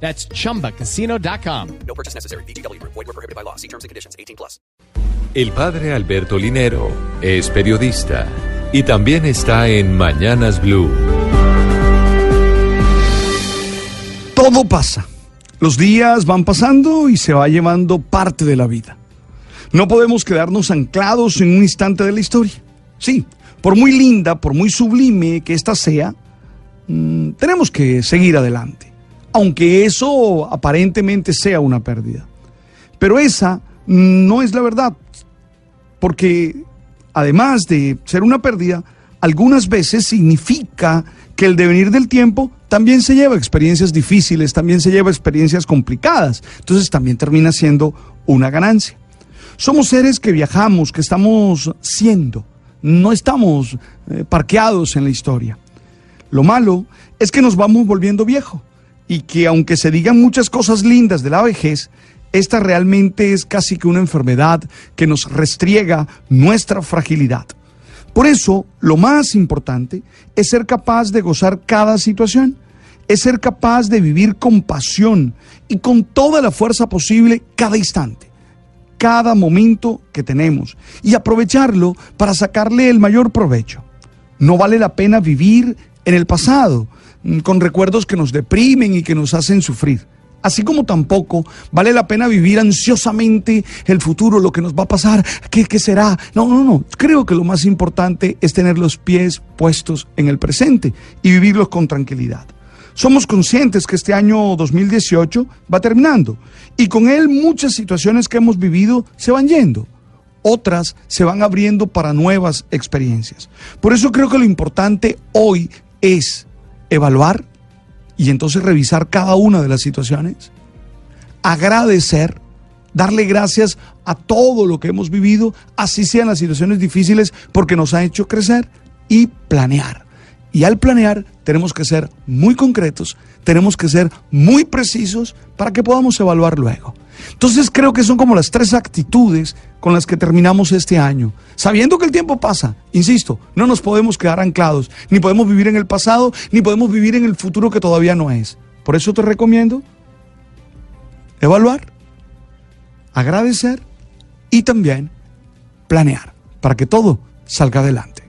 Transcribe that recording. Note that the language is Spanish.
That's chumbacasino.com. No purchase necessary. BGW. Void were prohibited by law. See terms and conditions. 18 plus. El padre Alberto Linero es periodista y también está en Mañanas Blue. Todo pasa. Los días van pasando y se va llevando parte de la vida. No podemos quedarnos anclados en un instante de la historia. Sí, por muy linda, por muy sublime que ésta sea, mm, tenemos que seguir adelante, aunque eso aparentemente sea una pérdida. Pero esa no es la verdad, porque además de ser una pérdida, algunas veces significa que el devenir del tiempo también se lleva experiencias difíciles, también se lleva experiencias complicadas, entonces también termina siendo una ganancia. Somos seres que viajamos, que estamos siendo, no estamos eh, parqueados en la historia. Lo malo es que nos vamos volviendo viejo y que aunque se digan muchas cosas lindas de la vejez, esta realmente es casi que una enfermedad que nos restriega nuestra fragilidad. Por eso, lo más importante es ser capaz de gozar cada situación, es ser capaz de vivir con pasión y con toda la fuerza posible cada instante, cada momento que tenemos y aprovecharlo para sacarle el mayor provecho. No vale la pena vivir en el pasado, con recuerdos que nos deprimen y que nos hacen sufrir. Así como tampoco vale la pena vivir ansiosamente el futuro, lo que nos va a pasar, qué, qué será. No, no, no. Creo que lo más importante es tener los pies puestos en el presente y vivirlos con tranquilidad. Somos conscientes que este año 2018 va terminando y con él muchas situaciones que hemos vivido se van yendo. Otras se van abriendo para nuevas experiencias. Por eso creo que lo importante hoy es evaluar y entonces revisar cada una de las situaciones, agradecer, darle gracias a todo lo que hemos vivido, así sean las situaciones difíciles, porque nos ha hecho crecer y planear. Y al planear tenemos que ser muy concretos, tenemos que ser muy precisos para que podamos evaluar luego. Entonces creo que son como las tres actitudes con las que terminamos este año. Sabiendo que el tiempo pasa, insisto, no nos podemos quedar anclados, ni podemos vivir en el pasado, ni podemos vivir en el futuro que todavía no es. Por eso te recomiendo evaluar, agradecer y también planear para que todo salga adelante.